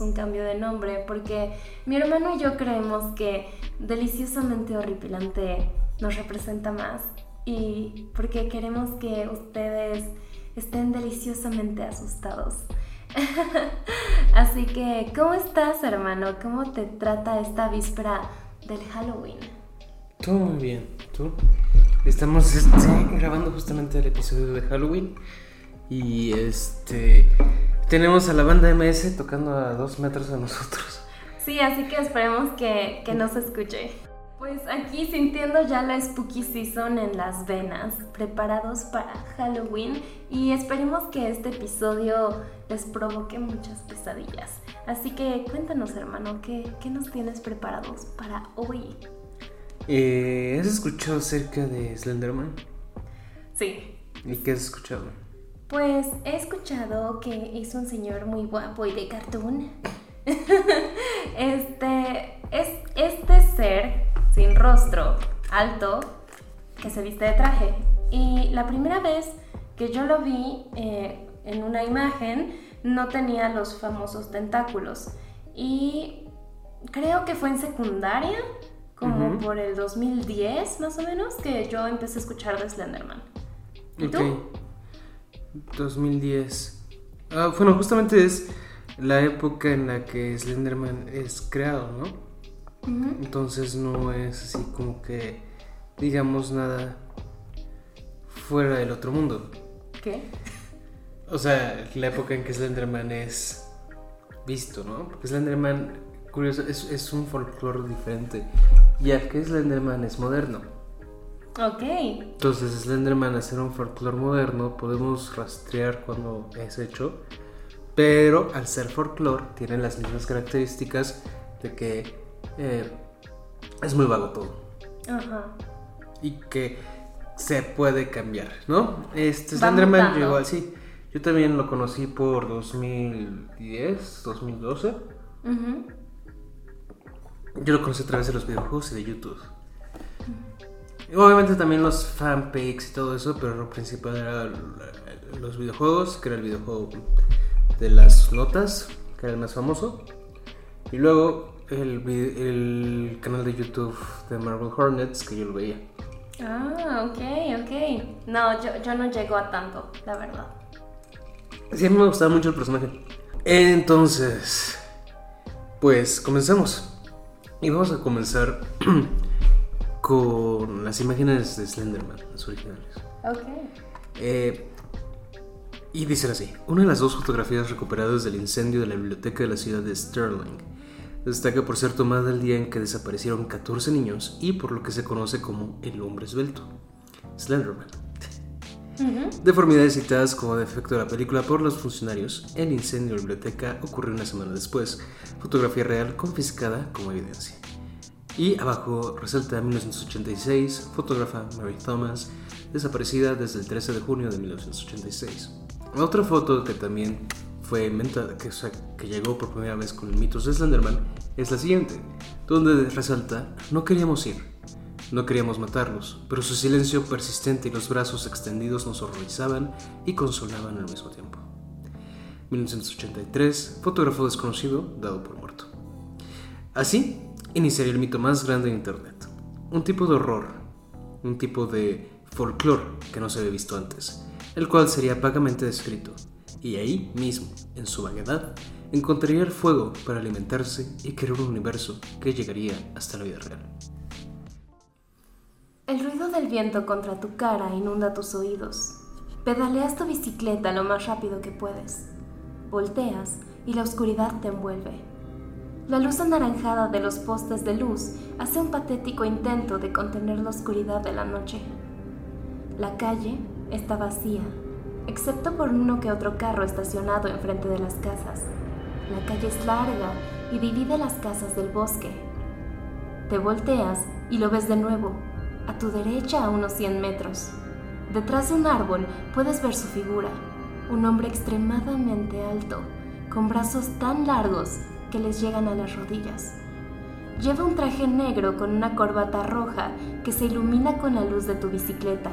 un cambio de nombre porque mi hermano y yo creemos que Deliciosamente Horripilante nos representa más y porque queremos que ustedes estén deliciosamente asustados. Así que, ¿cómo estás, hermano? ¿Cómo te trata esta víspera del Halloween? Todo muy bien, ¿tú? Estamos este, grabando justamente el episodio de Halloween y este tenemos a la banda MS tocando a dos metros de nosotros. Sí, así que esperemos que, que nos escuche. Pues aquí sintiendo ya la spooky season en las venas, preparados para Halloween y esperemos que este episodio les provoque muchas pesadillas. Así que cuéntanos hermano, ¿qué, qué nos tienes preparados para hoy? Eh, ¿Has escuchado acerca de Slenderman? Sí. ¿Y qué has escuchado? Pues he escuchado que es un señor muy guapo y de cartoon. este es este ser sin rostro, alto, que se viste de traje. Y la primera vez que yo lo vi eh, en una imagen, no tenía los famosos tentáculos. Y creo que fue en secundaria, como por el 2010 más o menos, que yo empecé a escuchar de Slenderman. ¿Y tú? 2010. Ah, bueno, justamente es la época en la que Slenderman es creado, ¿no? Entonces no es así como que digamos nada fuera del otro mundo. ¿Qué? O sea, la época en que Slenderman es visto, ¿no? Porque Slenderman, curioso, es, un folclore diferente, ya que Slenderman es moderno. Ok. Entonces, Slenderman, al ser un folclore moderno, podemos rastrear cuando es hecho, pero al ser folclore, tiene las mismas características de que eh, es muy vago todo. Ajá. Y que se puede cambiar, ¿no? Este Slenderman llegó así. Yo también lo conocí por 2010, 2012. Yo lo conocí a través de los videojuegos y de YouTube. Obviamente también los fanpics y todo eso, pero lo principal era los videojuegos, que era el videojuego de las notas, que era el más famoso. Y luego el, el canal de YouTube de Marvel Hornets que yo lo veía. Ah, ok, ok. No, yo, yo no llego a tanto, la verdad. Sí, a mí me gustaba mucho el personaje. Entonces, pues comenzamos. Y vamos a comenzar con las imágenes de Slenderman, las originales. Ok. Eh, y dicen así: Una de las dos fotografías recuperadas del incendio de la biblioteca de la ciudad de Sterling Destaca por ser tomada el día en que desaparecieron 14 niños y por lo que se conoce como el hombre esbelto, Slenderman. Deformidades citadas como defecto de la película por los funcionarios, el incendio de la biblioteca ocurrió una semana después, fotografía real confiscada como evidencia. Y abajo resalta 1986, fotógrafa Mary Thomas, desaparecida desde el 13 de junio de 1986. Otra foto que también fue inventada, que, que llegó por primera vez con el mito de Slenderman, es la siguiente, donde resalta, no queríamos ir, no queríamos matarlos, pero su silencio persistente y los brazos extendidos nos horrorizaban y consolaban al mismo tiempo. 1983, fotógrafo desconocido dado por muerto. Así iniciaría el mito más grande de Internet, un tipo de horror, un tipo de folclore que no se había visto antes, el cual sería vagamente descrito y ahí mismo, en su vaguedad, encontraría el fuego para alimentarse y crear un universo que llegaría hasta la vida real. El ruido del viento contra tu cara inunda tus oídos. Pedaleas tu bicicleta lo más rápido que puedes. Volteas y la oscuridad te envuelve. La luz anaranjada de los postes de luz hace un patético intento de contener la oscuridad de la noche. La calle está vacía excepto por uno que otro carro estacionado enfrente de las casas. La calle es larga y divide las casas del bosque. Te volteas y lo ves de nuevo, a tu derecha a unos 100 metros. Detrás de un árbol puedes ver su figura, un hombre extremadamente alto, con brazos tan largos que les llegan a las rodillas. Lleva un traje negro con una corbata roja que se ilumina con la luz de tu bicicleta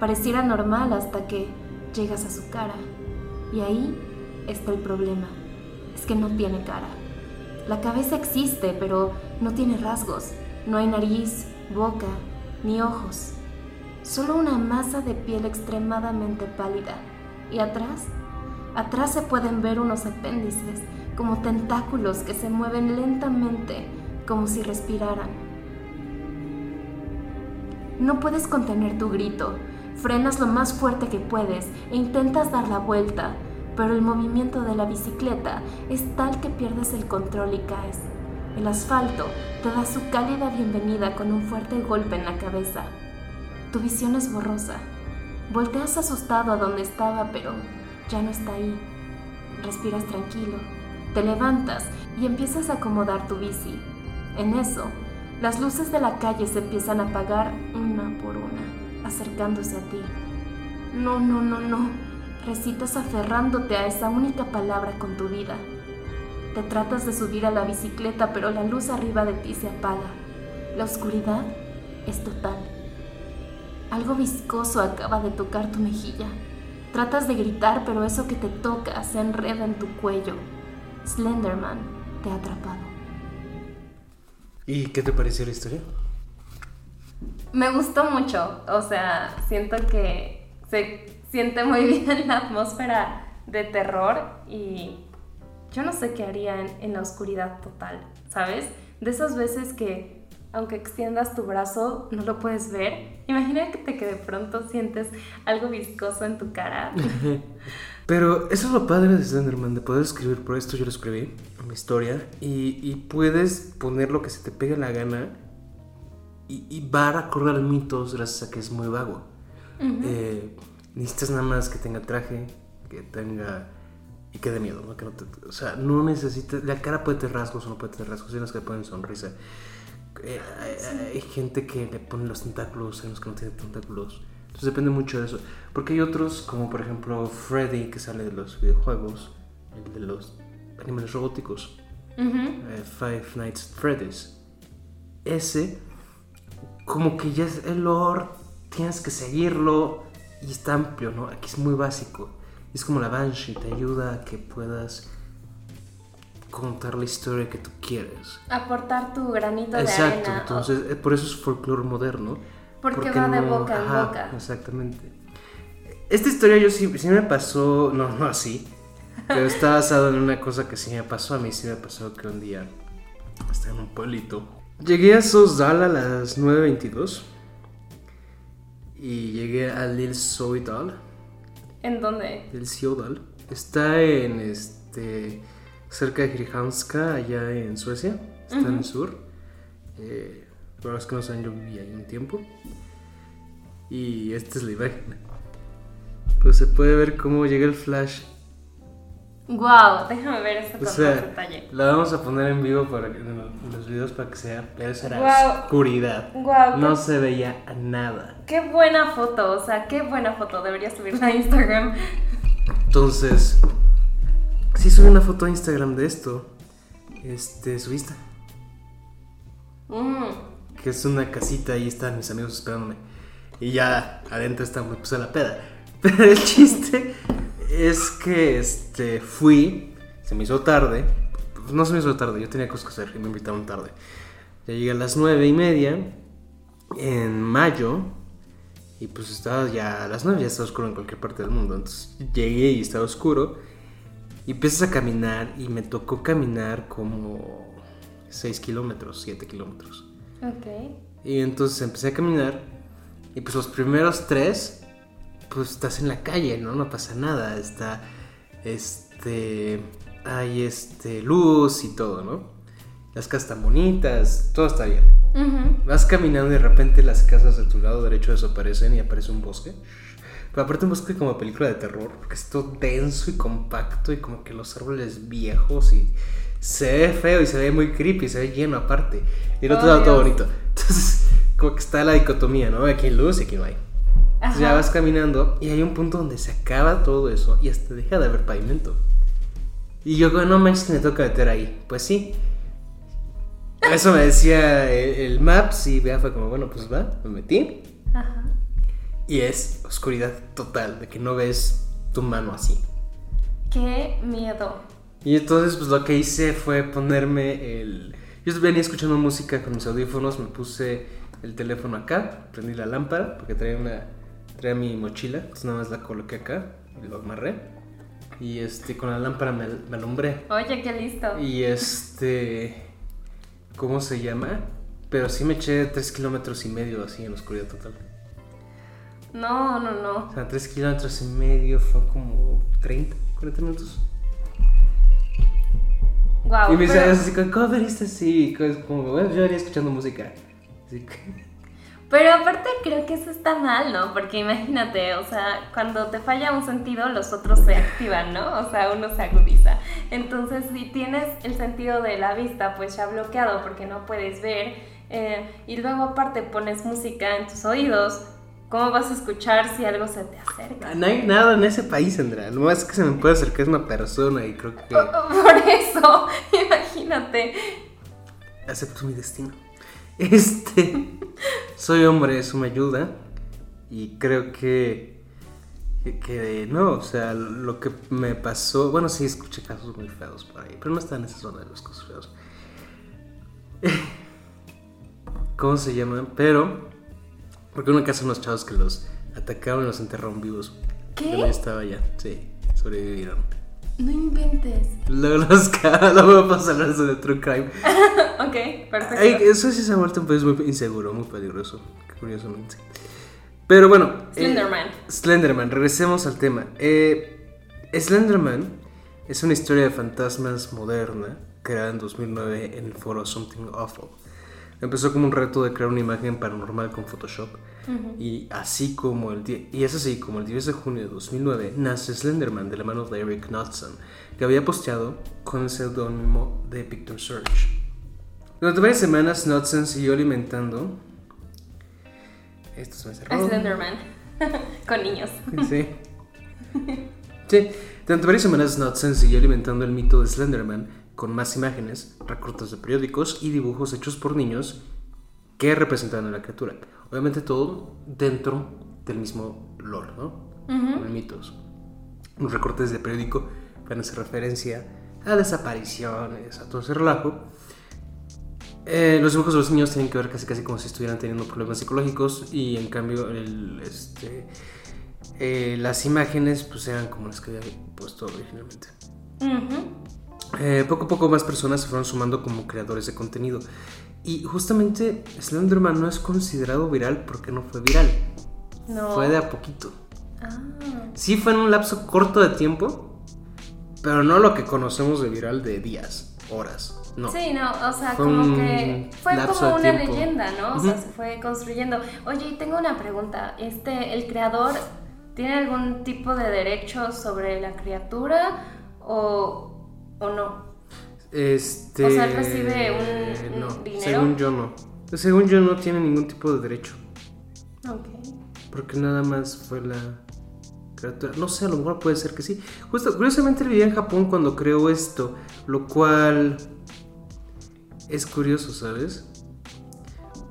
Pareciera normal hasta que llegas a su cara. Y ahí está el problema. Es que no tiene cara. La cabeza existe, pero no tiene rasgos. No hay nariz, boca, ni ojos. Solo una masa de piel extremadamente pálida. Y atrás, atrás se pueden ver unos apéndices, como tentáculos que se mueven lentamente, como si respiraran. No puedes contener tu grito. Frenas lo más fuerte que puedes e intentas dar la vuelta, pero el movimiento de la bicicleta es tal que pierdes el control y caes. El asfalto te da su cálida bienvenida con un fuerte golpe en la cabeza. Tu visión es borrosa. Volteas asustado a donde estaba, pero ya no está ahí. Respiras tranquilo, te levantas y empiezas a acomodar tu bici. En eso, las luces de la calle se empiezan a apagar una por una, acercándose a ti. No, no, no, no. Recitas aferrándote a esa única palabra con tu vida. Te tratas de subir a la bicicleta, pero la luz arriba de ti se apaga. La oscuridad es total. Algo viscoso acaba de tocar tu mejilla. Tratas de gritar, pero eso que te toca se enreda en tu cuello. Slenderman te ha atrapado. ¿Y qué te pareció la historia? Me gustó mucho, o sea, siento que se siente muy bien la atmósfera de terror y yo no sé qué haría en, la oscuridad total, ¿sabes? De esas veces que aunque extiendas tu brazo no lo puedes ver. Imagínate que de pronto sientes algo viscoso en tu cara. Pero eso es lo padre de Slenderman, de poder escribir, por esto yo lo escribí, mi historia, y, puedes poner lo que se te pegue la gana y, y va a recordar mitos gracias a que es muy vago. Eh, necesitas nada más que tenga traje, que tenga y que dé miedo, ¿no? Que no o sea, no necesitas, la cara puede tener rasgos o no puede tener rasgos, unos que ponen sonrisa. Eh, hay, gente que le pone los tentáculos, hay unos que no tienen tentáculos. Entonces depende mucho de eso. Porque hay otros, como por ejemplo Freddy, que sale de los videojuegos, el de los animales robóticos. Eh, Five Nights at Freddy's. Ese, como que ya es el lore, tienes que seguirlo y está amplio, ¿no? Aquí es muy básico. Es como la Banshee, te ayuda a que puedas contar la historia que tú quieres. Aportar tu granito de arena. Exacto, entonces eh, por eso es folclore moderno. Porque, va de boca en boca. Exactamente. Esta historia yo sí, sí me pasó, no, no así, pero está basado en una cosa que sí me pasó. A mí sí me pasó que un día estaba en un pueblito. Llegué a Sosdal a las 9.22 y llegué a Lil Soidal ¿En dónde? El Ciudad. Está en este cerca de Krijanska, allá en Suecia. Está en el sur. Eh, para los que no saben, yo viví ahí un tiempo. Y esta es la imagen. Pues se puede ver cómo llega el flash. Wow, déjame ver esto con más detalle. La vamos a poner en vivo para en los videos para que sea, pero esa era oscuridad. Wow, no se veía nada. Qué buena foto, o sea, qué buena foto. Debería subirla a Instagram. Entonces, si subí una foto a Instagram de esto. Este, subiste. Mm. Que es una casita y están mis amigos esperándome. Y ya adentro está, me puse la peda. Pero el chiste es que este, fui, se me hizo tarde. No se me hizo tarde, yo tenía cosas que hacer y me invitaron tarde. Ya llegué a las nueve y media en mayo. Y pues estaba ya a las nueve, ya estaba oscuro en cualquier parte del mundo. Entonces llegué y estaba oscuro. Y empiezas a caminar y me tocó caminar como 6 kilómetros, 7 kilómetros. Ok. Y entonces empecé a caminar y pues los primeros tres, pues estás en la calle, ¿no? No pasa nada, está, este, hay este, luz y todo, ¿no? Las casas están bonitas, todo está bien. Vas caminando y de repente las casas de tu lado derecho desaparecen y aparece un bosque. Pero aparte un bosque como película de terror, porque es todo denso y compacto y como que los árboles viejos y se ve feo y se ve muy creepy, se ve lleno aparte. Y el otro lado todo bonito. Entonces, como que está la dicotomía, ¿no? Aquí hay luz y aquí no hay. Entonces ya vas caminando y hay un punto donde se acaba todo eso y hasta deja de haber pavimento. Y yo, no manches me toca meter ahí. Pues sí. Eso me decía el, el Maps y vea, fue como, bueno, pues va, me metí. Ajá. Y es oscuridad total, de que no ves tu mano así. Qué miedo. Y entonces pues lo que hice fue ponerme el... Yo venía escuchando música con mis audífonos, me puse el teléfono acá, prendí la lámpara, porque traía una... traía mi mochila, entonces nada más la coloqué acá lo amarré. Y este, con la lámpara me, me alumbré. Oye, qué listo. Y este... ¿Cómo se llama? Pero sí me eché tres kilómetros y medio así en oscuridad total. No, no, no. O sea, tres kilómetros y medio fue como 30, 40 minutos. Wow. y me pero, así, ¿cómo veniste así? Como, bueno, yo venía escuchando música. Así que... pero aparte creo que eso está mal, ¿no? Porque imagínate, o sea, cuando te falla un sentido, los otros se activan, ¿no? O sea, uno se agudiza. Entonces, si tienes el sentido de la vista, pues ya bloqueado porque no puedes ver, eh, y luego aparte pones música en tus oídos, ¿cómo vas a escuchar si algo se te acerca? No hay nada en ese país, Andrea. Lo más que se me puede acercar es una persona y creo que Por eso, imagínate. acepto mi destino. Este, soy hombre, eso me ayuda y creo que, que, que no, o sea, lo que me pasó, bueno, sí escuché casos muy feos por ahí, pero no está en esa zona de los casos feos. ¿Cómo se llaman? Pero, porque una casa unos chavos que los atacaron y los enterraron vivos. ¿Qué? Yo estaba allá, sí, sobrevivieron. No inventes. Luego los luego vamos a hablar de True Crime. ok, perfecto. Ay, eso sí se ha vuelto un país muy inseguro, muy peligroso, curiosamente. Pero bueno. eh, Slenderman. Slenderman, regresemos al tema. Eh, Slenderman es una historia de fantasmas moderna creada en 2009 en el foro Something Awful. Empezó como un reto de crear una imagen paranormal con Photoshop. Y así como el y es así como el 10 de junio de 2009 nace Slenderman de la mano de Eric Knudsen, que había posteado con el seudónimo de Picture Search. Durante varias semanas Knudsen siguió alimentando. Esto se me cerró. Slenderman. Con niños. Sí. Sí. Durante varias semanas Knudsen siguió alimentando el mito de Slenderman con más imágenes, recortes de periódicos y dibujos hechos por niños que representaban a la criatura. Obviamente todo dentro del mismo lore, ¿no? Con mitos. Los recortes de periódico van a hacer referencia a desapariciones, a todo ese relajo. Eh, los dibujos de los niños tienen que ver casi casi como si estuvieran teniendo problemas psicológicos y en cambio el, este, eh, las imágenes pues eran como las que había puesto originalmente. Ujú. Eh, poco a poco más personas se fueron sumando como creadores de contenido. Y justamente Slenderman no es considerado viral porque no fue viral. No. Fue de a poquito. Ah. Sí fue en un lapso corto de tiempo, pero no lo que conocemos de viral de días, horas. No. Sí, no, o sea, Fue como que fue como una tiempo. leyenda, ¿no? O sea, se fue construyendo. Oye, y tengo una pregunta. Este, ¿el creador tiene algún tipo de derecho sobre la criatura o, o no? Este. O sea, ¿él recibe un- un no, dinero? Según yo no. Según yo no tiene ningún tipo de derecho. Ok. Porque nada más fue la criatura. No sé, a lo mejor puede ser que sí. Justo, curiosamente él vivía en Japón cuando creó esto. Lo cual es curioso, ¿sabes?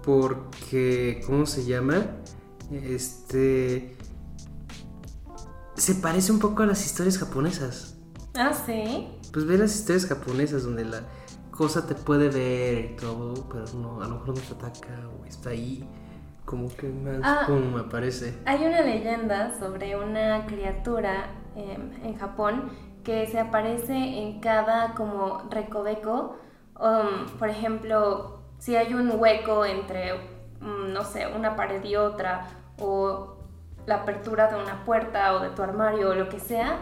Porque, ¿cómo se llama? Este... Se parece un poco a las historias japonesas. Ah, sí. Pues ve las historias japonesas donde la cosa te puede ver y todo, pero no, a lo mejor no te ataca o está ahí. Como que más Ah. como me parece. Hay una leyenda sobre una criatura em, en Japón que se aparece en cada como recoveco. Um, por ejemplo, si hay un hueco entre, mm, no sé, una pared y otra, o la apertura de una puerta o de tu armario o lo que sea,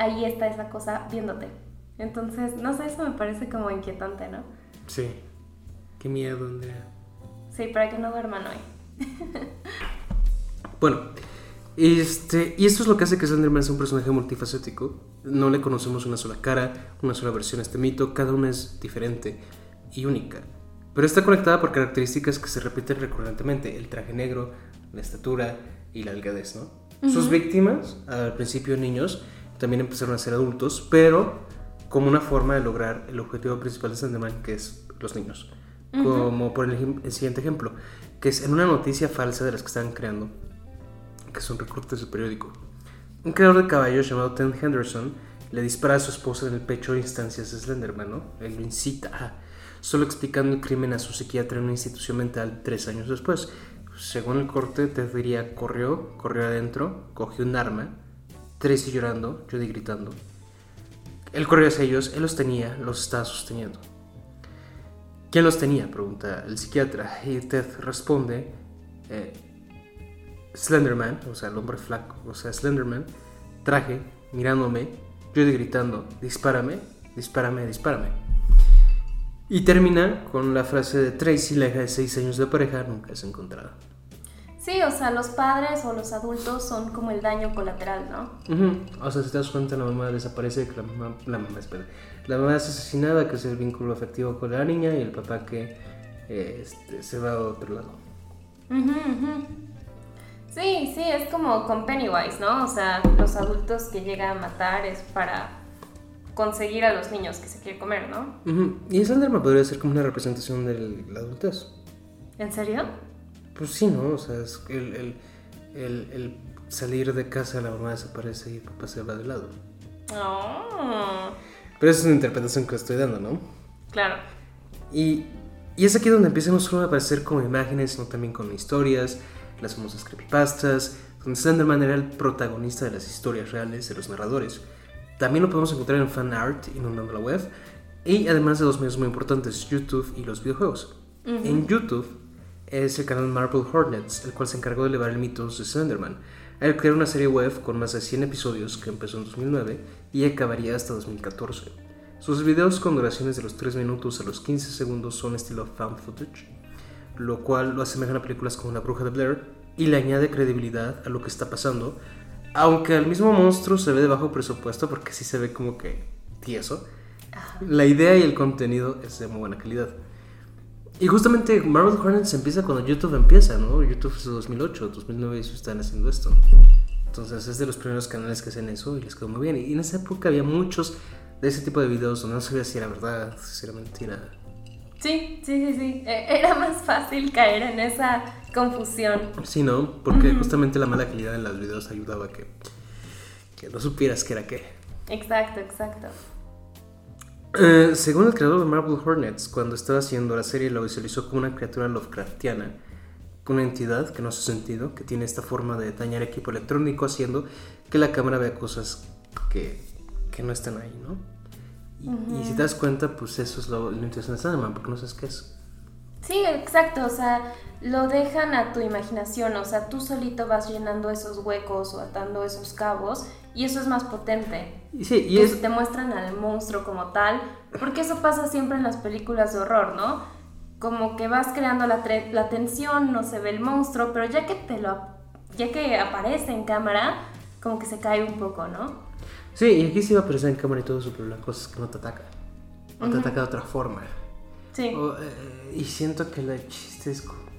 ahí está esa cosa viéndote. Entonces, no sé, eso me parece como inquietante, ¿no? Sí. Qué miedo, Andrea. Sí, para que no duerman hoy. Bueno, este, y esto es lo que hace que Slenderman sea un personaje multifacético. No le conocemos una sola cara, una sola versión a este mito, cada una es diferente y única. Pero está conectada por características que se repiten recurrentemente, el traje negro, la estatura y la delgadez, ¿no? Sus víctimas, al principio niños, también empezaron a ser adultos, pero como una forma de lograr el objetivo principal de Slenderman, que es los niños. Como por el, siguiente ejemplo, que es en una noticia falsa de las que estaban creando, que es un recorte de su periódico. Un creador de caballos llamado Ted Henderson le dispara a su esposa en el pecho a instancias de Slenderman, ¿no? Él lo incita a, solo explicando el crimen a su psiquiatra en una institución mental tres años después. Según el corte, Ted diría, corrió, corrió adentro, cogió un arma, Tracy llorando, Judy gritando. Él corrió hacia ellos, él los tenía, los estaba sosteniendo. ¿Quién los tenía? pregunta el psiquiatra. Y Ted responde, eh, Slenderman, o sea, el hombre flaco, o sea, Slenderman, traje, mirándome, yo gritando, dispárame, dispárame, dispárame. Y termina con la frase de Tracy, la hija de seis años de pareja, nunca es encontrada. Sí, o sea, los padres o los adultos son como el daño colateral, ¿no? O sea, si te das cuenta, la mamá desaparece, la mamá, la mamá, espera, la mamá es asesinada, que es el vínculo afectivo con la niña, y el papá que eh, este, se va a otro lado. Sí, sí, es como con Pennywise, ¿no? O sea, los adultos que llegan a matar es para conseguir a los niños que se quiere comer, ¿no? Y Slenderman podría ser como una representación de la adultez. ¿En serio? Pues sí, ¿no? O sea, es el, el, salir de casa, la mamá desaparece y el papá se va de lado. Oh. Pero esa es una interpretación que estoy dando, ¿no? Claro. Y, y es aquí donde empieza no solo a aparecer como imágenes, sino también con historias las famosas creepypastas, donde Slenderman era el protagonista de las historias reales de los narradores. También lo podemos encontrar en fan art inundando la web, y además de dos medios muy importantes, YouTube y los videojuegos. En YouTube es el canal Marble Hornets, el cual se encargó de elevar el mito de Slenderman. Él creó una serie web con más de 100 episodios que empezó en 2009 y acabaría hasta 2014. Sus videos con duraciones de los 3 minutos a los 15 segundos son estilo found footage lo cual lo asemejan a películas como La Bruja de Blair y le añade credibilidad a lo que está pasando, aunque el mismo monstruo se ve de bajo presupuesto porque sí se ve como que tieso. La idea y el contenido es de muy buena calidad. Y justamente Marvel Hornets empieza cuando YouTube empieza, ¿no? YouTube es de 2008, 2009 y están haciendo esto. Entonces es de los primeros canales que hacen eso y les quedó muy bien. Y en esa época había muchos de ese tipo de videos donde no sabía si era verdad, si era mentira. Sí, sí, sí, sí. E, era más fácil caer en esa confusión. Sí, ¿no? Porque justamente la mala calidad en los videos ayudaba a que, que no supieras qué era qué. Exacto, exacto. Eh, según el creador de Marvel Hornets, cuando estaba haciendo la serie lo visualizó como una criatura Lovecraftiana, una entidad que no hace sentido, que tiene esta forma de dañar equipo electrónico haciendo que la cámara vea cosas que, que no están ahí, ¿no? Y, si te das cuenta, pues eso es lo, interesante de Sandman, porque no sabes qué es. Sí, exacto, o sea, lo dejan a tu imaginación, o sea, tú solito vas llenando esos huecos o atando esos cabos y eso es más potente. Sí, y es... te muestran al monstruo como tal, porque eso pasa siempre en las películas de horror, ¿no? Como que vas creando la, la tensión, no se ve el monstruo, pero ya que te lo ya que aparece en cámara, como que se cae un poco, ¿no? Sí, y aquí sí va a aparecer en cámara y todo eso, pero la cosa es que no te ataca. O te ataca de otra forma. Sí. Eh, y siento que el chiste es como.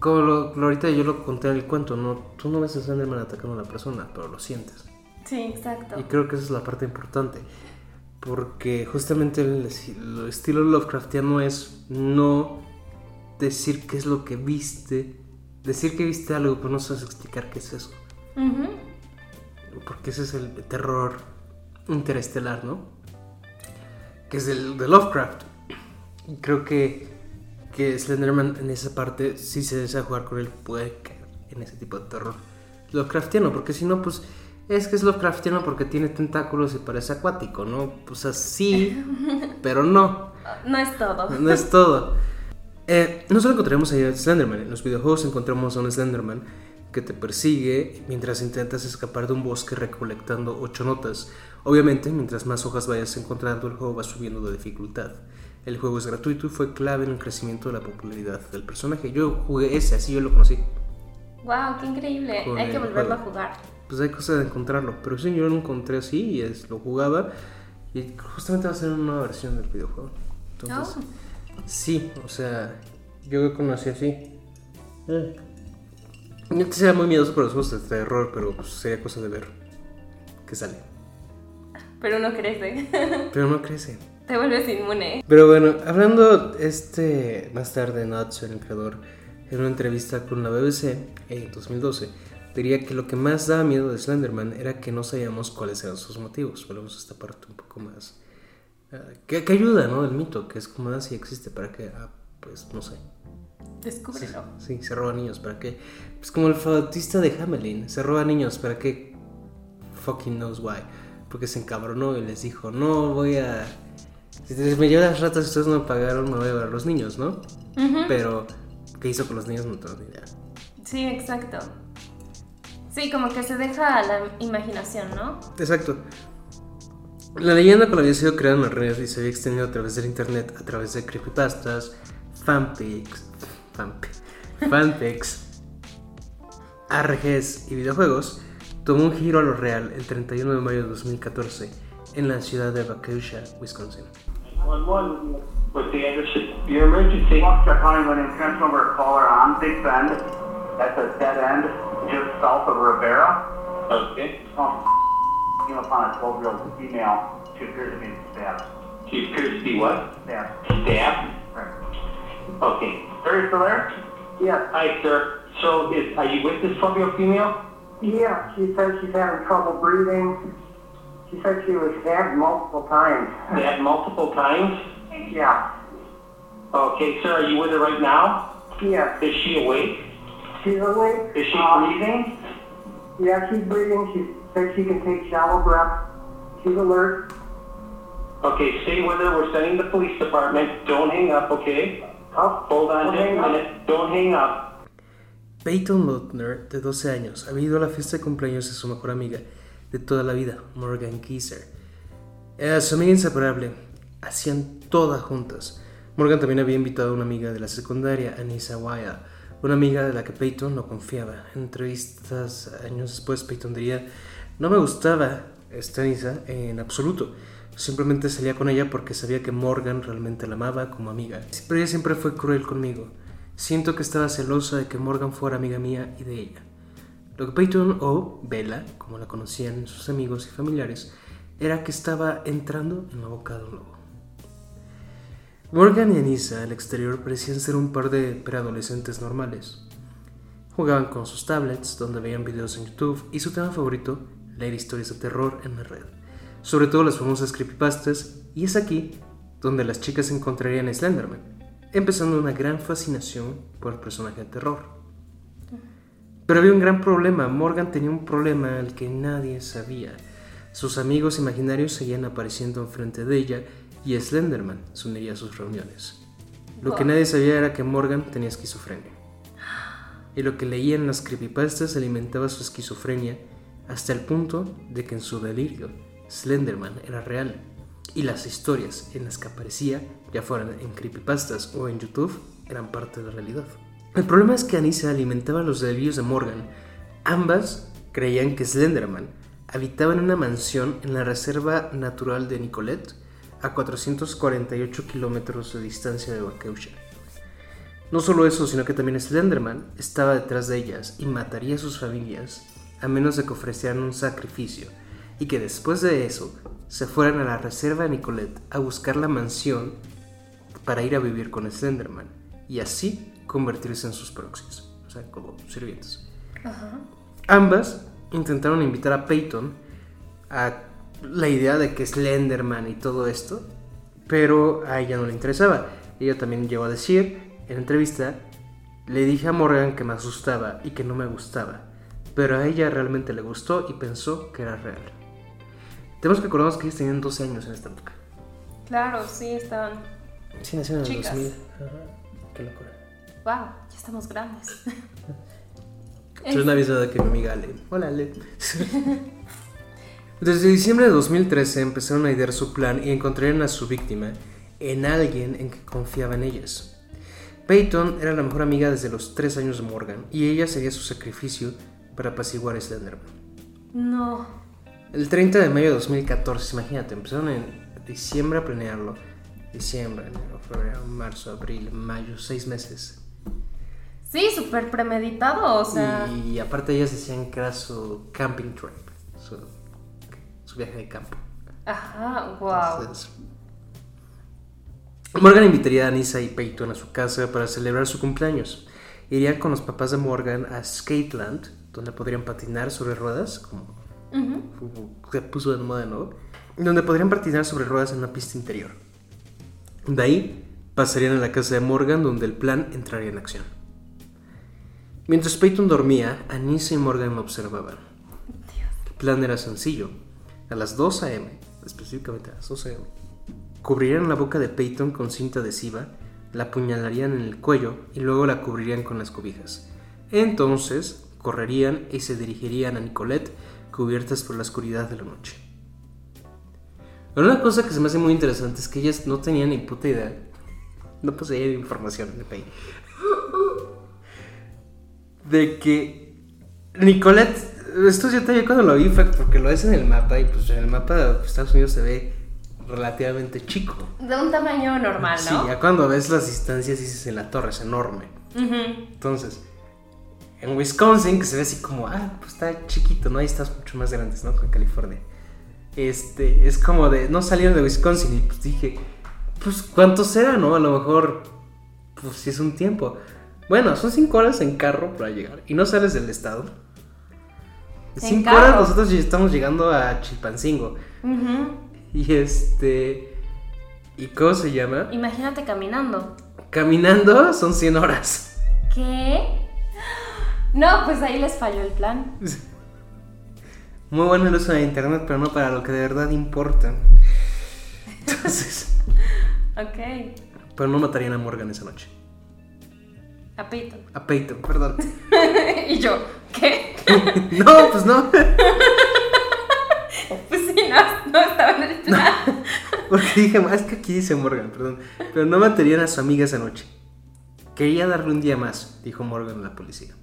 Como lo, ahorita yo lo conté en el cuento, ¿no? Tú no ves a Slenderman atacando a la persona, pero lo sientes. Sí, exacto. Y creo que esa es la parte importante. Porque justamente el, estilo Lovecraftiano es no decir qué es lo que viste, decir que viste algo, pero no sabes explicar qué es eso. Uh porque ese es el terror interestelar, ¿no? Que es el de Lovecraft. Y creo que, que Slenderman en esa parte, si se desea jugar con él, puede caer en ese tipo de terror Lovecraftiano, porque si no, pues es que es Lovecraftiano porque tiene tentáculos y parece acuático, ¿no? Pues así, pero no. No es todo. No es todo. Eh, no solo encontramos a Slenderman, en los videojuegos encontramos a un Slenderman que te persigue mientras intentas escapar de un bosque recolectando ocho notas. Obviamente, mientras más hojas vayas encontrando, el juego va subiendo de dificultad. El juego es gratuito y fue clave en el crecimiento de la popularidad del personaje. Yo jugué ese, así yo lo conocí. ¡Wow! ¡Qué increíble! hay que volverlo a jugar. Pues hay cosa de encontrarlo. Pero sí, yo lo encontré así y es, lo jugaba. Y justamente va a ser una nueva versión del videojuego. Entonces, oh. sí, o sea, yo lo conocí así. Eh. No que sea muy miedoso por los juegos de terror, pero pues, sería cosa de ver que sale. Pero no crece. Pero no crece. Te vuelves inmune. Pero bueno, hablando este más tarde, Nuts, el creador, en una entrevista con la BBC en 2012, diría que lo que más daba miedo de Slenderman era que no sabíamos cuáles eran sus motivos. Volvemos a esta parte un poco más... ah, que, que ayuda, ¿no? Del mito, que es como así existe, para que, ah, pues no sé. Sí, Descúbrelo. sí, se roba niños, ¿para qué? Pues como el flautista de Hamelin, se roba niños, ¿para qué? Fucking knows why. Porque se encabronó y les dijo, no voy a... Si me llevan las ratas y ustedes no pagaron, me voy a llevar a los niños, ¿no? Pero, ¿qué hizo con los niños? No tengo ni idea. Sí, exacto. Sí, como que se deja a la imaginación, ¿no? Exacto. La leyenda cual había sido creada en las redes y se había extendido a través del internet, a través de creepypastas, fanpics, fanpics, fanfics, RGs y videojuegos, tomó un giro a lo real el 31 de mayo de 2014 en la ciudad de Waukesha, Wisconsin. One one. What's the Anderson? Your emergency. Officer County went in transfer caller on Big Bend. That's a dead end just south of Rivera. Okay. Um, came upon a 12 year old female. She appears to be stabbed. She appears to be what? Stabbed. Stabbed? Right. Okay. Are you still there? Yes. Hi, sir. So, is, are you with this 12 year old female? Yeah, she said she's having trouble breathing. She said she was stabbed multiple times. Stabbed multiple times? Yeah. Okay, sir, are you with her right now? Yes. Is she awake? She's awake. Is she Um, breathing? Yeah, she's breathing. She said she can take shallow breaths. She's alert. Okay, stay with her. We're sending the police department. Don't hang up, okay? Up. Hold on Don't just hang a minute. Don't hang up. Peyton Lutner, de 12 años, había ido a la fiesta de cumpleaños de su mejor amiga de toda la vida, Morgan Keiser. Era su amiga inseparable, hacían todas juntas. Morgan también había invitado a una amiga de la secundaria, Anissa Waya, una amiga de la que Peyton no confiaba. En entrevistas años después, Peyton diría, no me gustaba esta Anissa en absoluto. Simplemente salía con ella porque sabía que Morgan realmente la amaba como amiga. Pero ella siempre fue cruel conmigo. Siento que estaba celosa de que Morgan fuera amiga mía y de ella. Lo que Peyton o Bella, como la conocían sus amigos y familiares, era que estaba entrando en la boca de lobo. Morgan y Anissa al exterior parecían ser un par de preadolescentes normales. Jugaban con sus tablets, donde veían videos en YouTube, y su tema favorito, leer historias de terror en la red. Sobre todo las famosas creepypastas, y es aquí donde las chicas encontrarían a Slenderman, empezando una gran fascinación por el personaje de terror. Pero había un gran problema. Morgan tenía un problema al que nadie sabía. Sus amigos imaginarios seguían apareciendo enfrente de ella y Slenderman se uniría a sus reuniones. Lo que nadie sabía era que Morgan tenía esquizofrenia. Y lo que leía en las creepypastas alimentaba su esquizofrenia hasta el punto de que en su delirio Slenderman era real. Y las historias en las que aparecía, ya fueran en creepypastas o en YouTube, eran parte de la realidad. El problema es que Anissa alimentaba los delirios de Morgan. Ambas creían que Slenderman habitaba en una mansión en la reserva natural de Nicolette, a 448 kilómetros de distancia de Waukesha. No solo eso, sino que también Slenderman estaba detrás de ellas y mataría a sus familias a menos de que ofrecieran un sacrificio y que después de eso se fueran a la reserva de Nicolette a buscar la mansión para ir a vivir con Slenderman y así convertirse en sus proxies, o sea, como sirvientes. Ambas intentaron invitar a Peyton a la idea de que Slenderman y todo esto, pero a ella no le interesaba. Ella también llegó a decir en entrevista, le dije a Morgan que me asustaba y que no me gustaba, pero a ella realmente le gustó y pensó que era real. Tenemos que acordarnos que ellos tenían 12 años en esta época. Claro, sí, estaban. Sí, nacieron en el Chicas. 2000. Ajá, qué locura. Wow, ya estamos grandes. Es una avisada que mi amiga Ale. Hola Ale. Desde diciembre de 2013 empezaron a idear su plan y encontrarían a su víctima en alguien en que confiaba en ellas. Peyton era la mejor amiga desde los 3 años de Morgan y ella sería su sacrificio para apaciguar a Slenderman. No. El 30 de mayo de 2014, imagínate, empezaron en diciembre a planearlo. Diciembre, enero, febrero, marzo, abril, mayo, seis meses. Sí, súper premeditado, o sea. Y aparte ellas decían que era su camping trip, su, su viaje de campo. Ajá, wow. Entonces, Morgan invitaría a Anissa y Peyton a su casa para celebrar su cumpleaños. irían con los papás de Morgan a Skateland, donde podrían patinar sobre ruedas, como Ujú. se puso de moda de nuevo, donde podrían patinar sobre ruedas en una pista interior. De ahí pasarían a la casa de Morgan, donde el plan entraría en acción. Mientras Peyton dormía, Anissa y Morgan lo observaban. El plan era sencillo. A las 2 a.m., específicamente a las 2 a.m., cubrirían la boca de Peyton con cinta adhesiva, la apuñalarían en el cuello y luego la cubrirían con las cobijas. Entonces, correrían y se dirigirían a Nicolette cubiertas por la oscuridad de la noche. Pero una cosa que se me hace muy interesante es que ellas no tenían ni puta idea, no poseían información de Pey, de que Nicolette, esto yo también cuando lo vi fue porque lo ves en el mapa y pues en el mapa de Estados Unidos se ve relativamente chico. De un tamaño normal, Sí, ¿no? ya cuando ves las distancias dices en la torre, es enorme. Entonces, en Wisconsin, que se ve así como, ah, pues está chiquito, ¿no? Ahí estás mucho más grandes, ¿no? En California. Este, es como de, no salieron de Wisconsin y pues dije, pues cuánto será, ¿no? A lo mejor, pues si es un tiempo. Bueno, son cinco horas en carro para llegar y no sales del estado. En Cinco carro. horas nosotros ya estamos llegando a Chilpancingo. Ujú. Y este, ¿y cómo se llama? Imagínate caminando. Caminando son 100 horas. ¿Qué? No, pues ahí les falló el plan. Muy bueno el uso de internet, pero no para lo que de verdad importa. Entonces, Ok. pero no matarían a Morgan esa noche. A Peyton. A Peyton, perdón. y yo, ¿qué? No, pues no. Pues sí, no, no estaba en el plan. Porque dije, "Ah, es que aquí dice Morgan, perdón. Pero no matarían a su amiga esa noche. Quería darle un día más, dijo Morgan a la policía.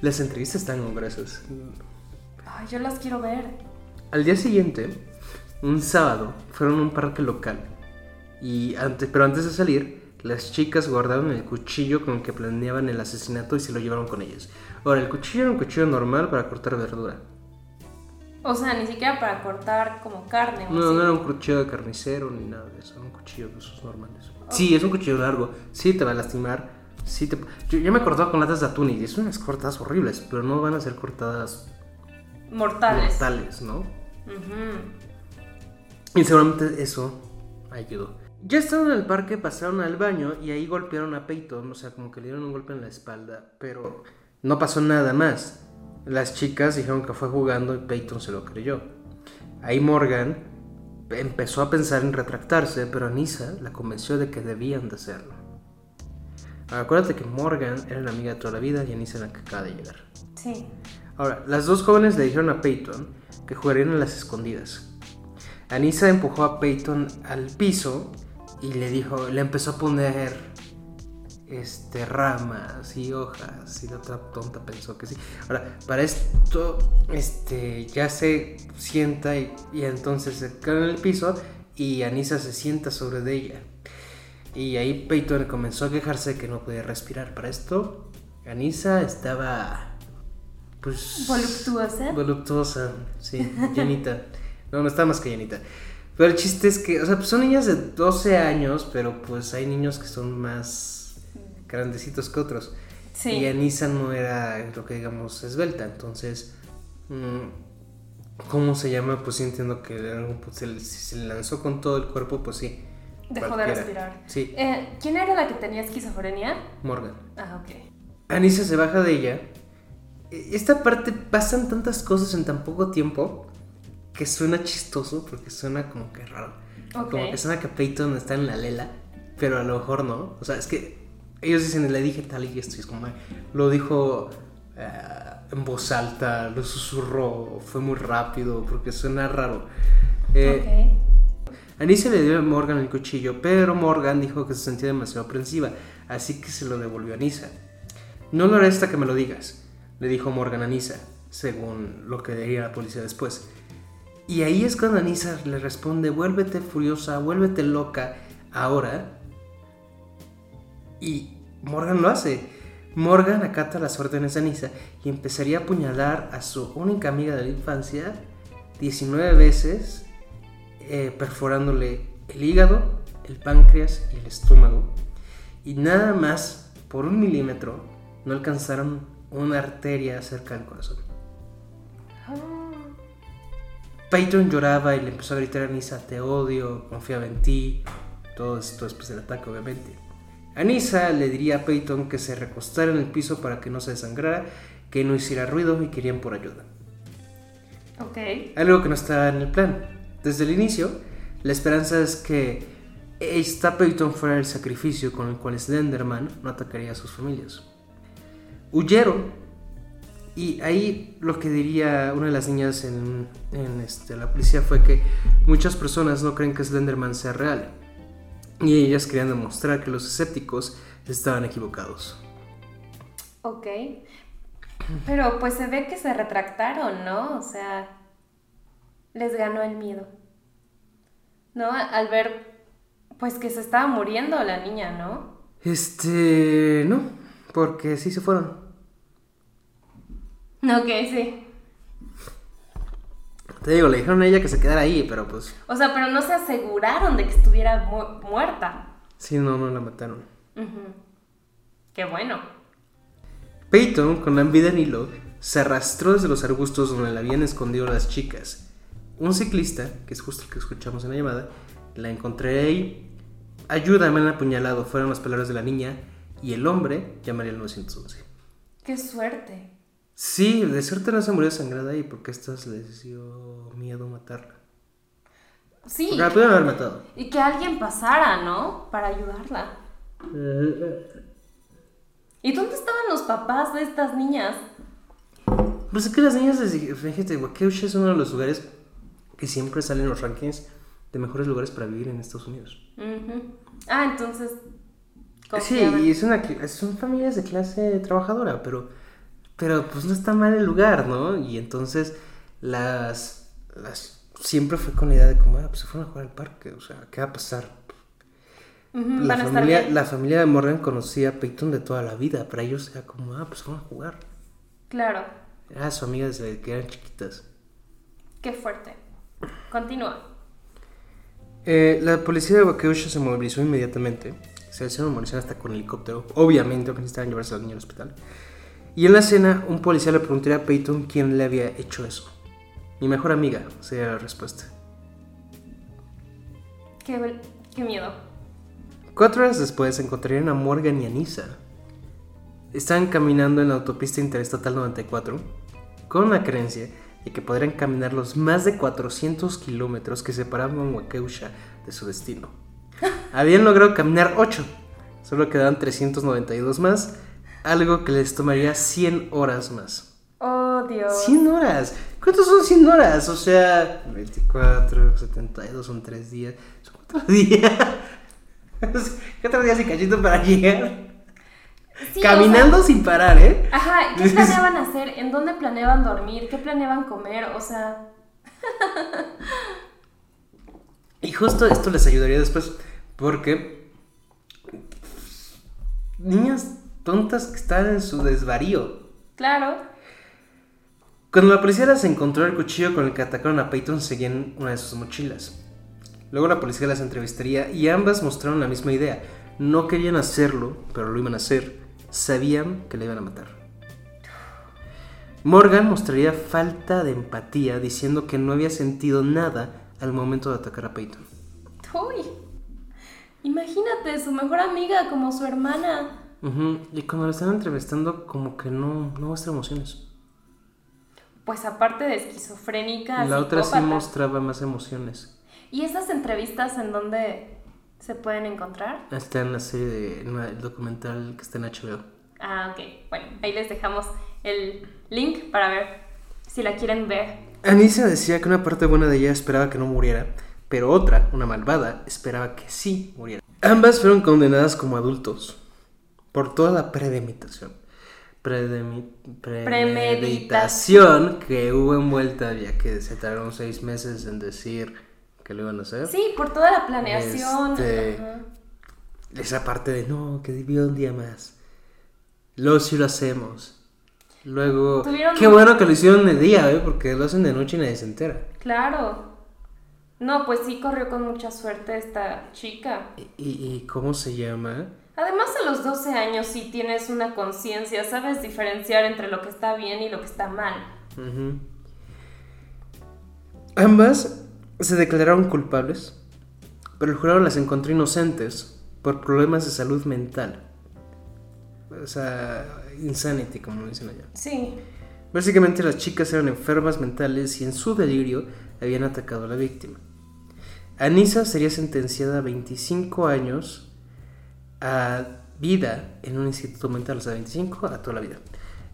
Las entrevistas están gruesas. Ay, yo las quiero ver. Al día siguiente, un sábado, fueron a un parque local. Y antes, pero antes de salir, las chicas guardaron el cuchillo con el que planeaban el asesinato y se lo llevaron con ellas. Ahora, el cuchillo era un cuchillo normal para cortar verdura. O sea, ni siquiera para cortar como carne. No, así. no era un cuchillo de carnicero ni nada de eso, era un cuchillo de esos normales. Sí, es un cuchillo largo, sí te va a lastimar, sí te... Yo ya me he cortado con latas de atún y son unas cortadas horribles, pero no van a ser cortadas Mortales. mortales, ¿no? Ujú. Y seguramente eso ayudó. Ya estaban en el parque, pasaron al baño y ahí golpearon a Peyton, o sea, como que le dieron un golpe en la espalda, pero no pasó nada más. Las chicas dijeron que fue jugando y Peyton se lo creyó. Ahí Morgan empezó a pensar en retractarse, pero Anissa la convenció de que debían de hacerlo. Acuérdate que Morgan era la amiga de toda la vida y Anissa la que acaba de llegar. Sí. Ahora, las dos jóvenes le dijeron a Peyton que jugarían a las escondidas. Anissa empujó a Peyton al piso y le dijo, le empezó a poner este ramas y hojas y la otra tonta pensó que sí. Ahora, para esto, este ya se sienta y, y entonces se cae en el piso y Anissa se sienta sobre de ella. Y ahí Peyton comenzó a quejarse de que no podía respirar. Para esto, Anissa estaba pues Voluptuosa. Voluptuosa, sí, llenita. No, no está más que llenita. Pero el chiste es que, o sea, pues son niñas de 12 años, pero pues hay niños que son más grandecitos que otros. Sí. Y Anissa no era lo que digamos esbelta, entonces, mm, ¿cómo se llama? Pues sí entiendo que punto se, se lanzó con todo el cuerpo, pues sí. Dejó de respirar. Sí, Eh, ¿Quién era la que tenía esquizofrenia? Morgan. Ah, ok. Anissa se baja de ella. E- Esta parte pasan tantas cosas en tan poco tiempo que suena chistoso porque suena como que raro. Ok. Como que suena que Peyton está en la lela, pero a lo mejor no. O sea, es que ellos dicen, le dije tal y esto, y es como, lo dijo eh, en voz alta, lo susurró, fue muy rápido porque suena raro. Eh. Anissa le dio a Morgan el cuchillo, pero Morgan dijo que se sentía demasiado aprensiva, así que se lo devolvió a Anissa. No lo haré hasta que me lo digas, le dijo Morgan a Anissa, según lo que diría la policía después. Y ahí es cuando Anissa le responde, vuélvete furiosa, vuélvete loca, ahora. Y Morgan lo hace. Morgan acata las órdenes de Anissa y empezaría a apuñalar a su única amiga de la infancia 19 veces eh, perforándole el hígado, el páncreas y el estómago. Y nada más por un milímetro, no alcanzaron una arteria cerca del corazón. Peyton lloraba y le empezó a gritar a Anissa, te odio, confiaba en ti. Todo esto después del ataque, obviamente. Anissa le diría a Peyton que se recostara en el piso para que no se desangrara, que no hiciera ruido y querían por ayuda. Ok. Algo que no estaba en el plan. Desde el inicio, la esperanza es que esta Peyton fuera el sacrificio con el cual Slenderman no atacaría a sus familias. Huyeron y ahí lo que diría una de las niñas en, en este, la policía fue que muchas personas no creen que Slenderman sea real. Y ellas querían demostrar que los escépticos estaban equivocados. Ok. Pero pues se ve que se retractaron, ¿no? O sea, les ganó el miedo. ¿No? Al ver, pues que se estaba muriendo la niña, ¿no? Este, no, porque sí se fueron. Ok, sí. Te digo, le dijeron a ella que se quedara ahí, pero pues... O sea, pero no se aseguraron de que estuviera mu- muerta. Sí, no, no la mataron. Qué bueno. Peyton, con la vida en hilo, se arrastró desde los arbustos donde la habían escondido las chicas. Un ciclista, que es justo el que escuchamos en la llamada, la encontré ahí. Ayúdame, han apuñalado, fueron las palabras de la niña, y el hombre llamaría al 911. Qué suerte. Sí, de suerte no se murió sangrada ahí porque a estas les dio miedo matarla. Sí. Porque la pudieron haber matado. Y que alguien pasara, ¿no? Para ayudarla. ¿Y dónde estaban los papás de estas niñas? Pues es que las niñas, fíjate, Waukesha es uno de los lugares que siempre salen en los rankings de mejores lugares para vivir en Estados Unidos. Ujú. Ah, entonces. Sí, y es una, son familias de clase trabajadora, pero, pero pues no está mal el lugar, ¿no? Y entonces las, las siempre fue con la idea de como, ah, pues se fueron a jugar al parque, o sea, ¿qué va a pasar? La familia, la familia de Morgan conocía a Peyton de toda la vida, para ellos era como, ah, pues van a jugar. Claro. Era su amiga desde que eran chiquitas. Qué fuerte. Continúa. Eh, la policía de Waukesha se movilizó inmediatamente. Se hicieron movilización hasta con helicóptero. Obviamente, porque necesitaban llevarse a la niña al hospital. Y en la escena, un policía le preguntaría a Peyton quién le había hecho eso. Mi mejor amiga, sería la respuesta. Qué, qué miedo. Cuatro horas después encontrarían a Morgan y a Nisa. Estaban caminando en la autopista interestatal 94 con la creencia de que podrían caminar los más de 400 kilómetros que separaban Waukesha de su destino. Habían logrado caminar 8, solo quedaban 392 más, algo que les tomaría 100 horas más. Oh, Dios. 100 horas. ¿Cuántos son 100 horas? O sea, 24, 72 son 3 días. Son 4 días. 4 días y cachito para llegar. Sí, Caminando o sea, sin parar, ¿eh? ajá, ¿qué planeaban hacer? ¿En dónde planeaban dormir? ¿Qué planeaban comer? O sea, Y justo esto les ayudaría después porque niñas tontas que están en su desvarío. claro. Cuando la policía las encontró el cuchillo con el que atacaron a Peyton seguía en una de sus mochilas. Luego la policía las entrevistaría y ambas mostraron la misma idea. No querían hacerlo, pero lo iban a hacer. Sabían que le iban a matar. Morgan mostraría falta de empatía diciendo que no había sentido nada al momento de atacar a Peyton. Uy. Imagínate, su mejor amiga como su hermana. Ujú, Y cuando la están entrevistando, como que no, no muestra emociones. Pues aparte de esquizofrénica, la otra sí mostraba más emociones. ¿Y esas entrevistas en dónde se pueden encontrar? Está en la serie de en el documental que está en HBO. Ah, ok. Bueno, ahí les dejamos el link para ver si la quieren ver. Anissa decía que una parte buena de ella esperaba que no muriera, pero otra, una malvada, esperaba que sí muriera. Ambas fueron condenadas como adultos por toda la premeditación. Predemi- premeditación que hubo envuelta, ya que se tardaron seis meses en decir que lo iban a hacer. Sí, por toda la planeación. Este. Esa parte de no, que vivió un día más. Luego sí lo hacemos. Luego, qué un- bueno que lo hicieron de día, ¿eh? porque lo hacen de noche y nadie se entera. Claro. No, pues sí corrió con mucha suerte esta chica. ¿Y, y cómo se llama? Además, a los 12 años sí tienes una conciencia, sabes diferenciar entre lo que está bien y lo que está mal. Ambas se declararon culpables, pero el jurado las encontró inocentes por problemas de salud mental. O sea, insanity, como lo dicen allá. Sí. Básicamente las chicas eran enfermas mentales y en su delirio habían atacado a la víctima. Anisa sería sentenciada a 25 años a vida en un instituto mental, o sea, 25 a toda la vida.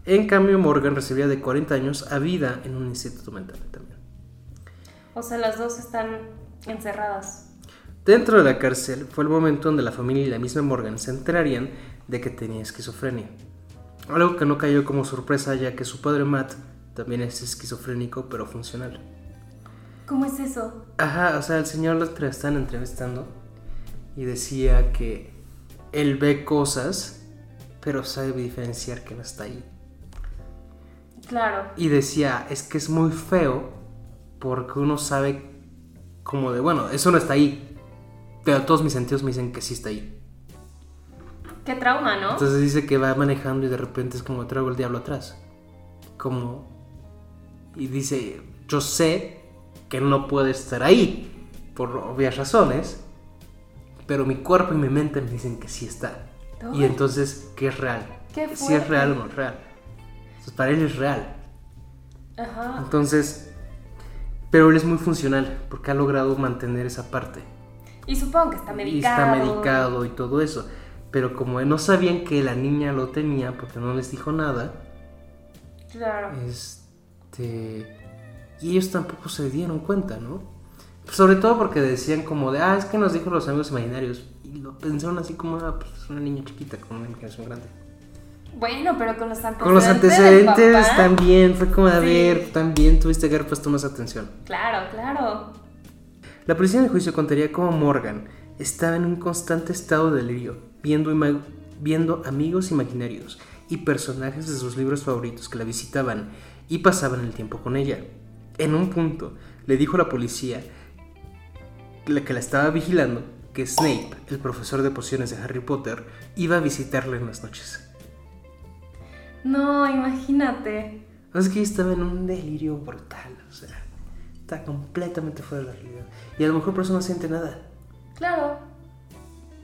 En cambio, Morgan recibiría de 40 años a vida en un instituto mental también. O sea, las dos están encerradas. Dentro de la cárcel fue el momento donde la familia y la misma Morgan se enterarían de que tenía esquizofrenia. Algo que no cayó como sorpresa ya que su padre Matt también es esquizofrénico pero funcional. ¿Cómo es eso? Ajá, o sea, el señor lo están entrevistando y decía que él ve cosas pero sabe diferenciar que no está ahí. Claro. Y decía, es que es muy feo porque uno sabe como de, bueno, eso no está ahí, pero todos mis sentidos me dicen que sí está ahí. Qué trauma, ¿no? Entonces dice que va manejando y de repente es como traigo el diablo atrás. Como... Y dice, yo sé que no puede estar ahí, por obvias razones, pero mi cuerpo y mi mente me dicen que sí está. Y entonces, ¿qué es real? Qué Si es real o no es real. Entonces, para él es real. Ajá. Entonces, pero él es muy funcional porque ha logrado mantener esa parte. Y supongo que está Y medicado. está medicado y todo eso. Pero como no sabían que la niña lo tenía porque no les dijo nada, Claro. este. Y ellos tampoco se dieron cuenta, ¿no? Sobre todo porque decían como de, ah, es que nos dijo los amigos imaginarios. Y lo pensaron así como, ah, pues es una niña chiquita con una imaginación grande. Bueno, pero con los antecedentes. Con los antecedentes papá. también, fue como de, a Sí. ver, también tuviste que haber puesto más atención. Claro, claro. La policía en el juicio contaría cómo Morgan estaba en un constante estado de delirio, viendo, viendo amigos imaginarios y personajes de sus libros favoritos que la visitaban y pasaban el tiempo con ella. En un punto, le dijo a la policía la que la estaba vigilando que Snape, el profesor de pociones de Harry Potter, iba a visitarla en las noches. No, imagínate. Es que estaba en un delirio brutal, o sea, está completamente fuera de la realidad. Y a lo mejor por eso no siente nada. Claro.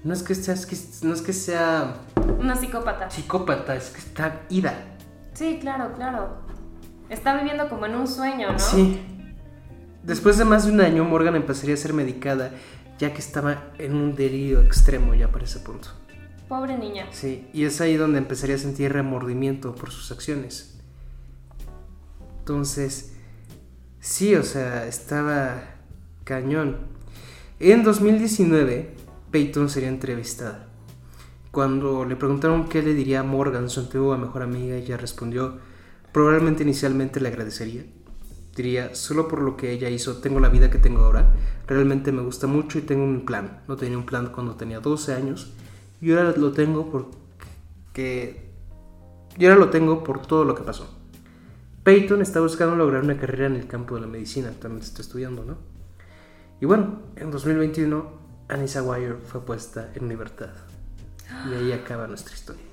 No es que sea, es que- no es que sea Una psicópata. psicópata, es que está ida. Sí, claro, claro. Está viviendo como en un sueño, ¿no? Sí. Después de más de un año, Morgan empezaría a ser medicada, ya que estaba en un delirio extremo ya para ese punto. Pobre niña. Sí, y es ahí donde empezaría a sentir remordimiento por sus acciones. Entonces, sí, o sea, estaba cañón. En 2019, Peyton sería entrevistada. Cuando le preguntaron qué le diría a Morgan, su antigua mejor amiga, ella respondió, probablemente inicialmente le agradecería. Diría, solo por lo que ella hizo, tengo la vida que tengo ahora. Realmente me gusta mucho y tengo un plan. No tenía un plan cuando tenía 12 años. Y ahora lo tengo porque... Y ahora lo tengo por todo lo que pasó. Peyton está buscando lograr una carrera en el campo de la medicina. También está estudiando, ¿no? Y bueno, en 2021, Anissa Wire fue puesta en libertad. Y ahí acaba nuestra historia.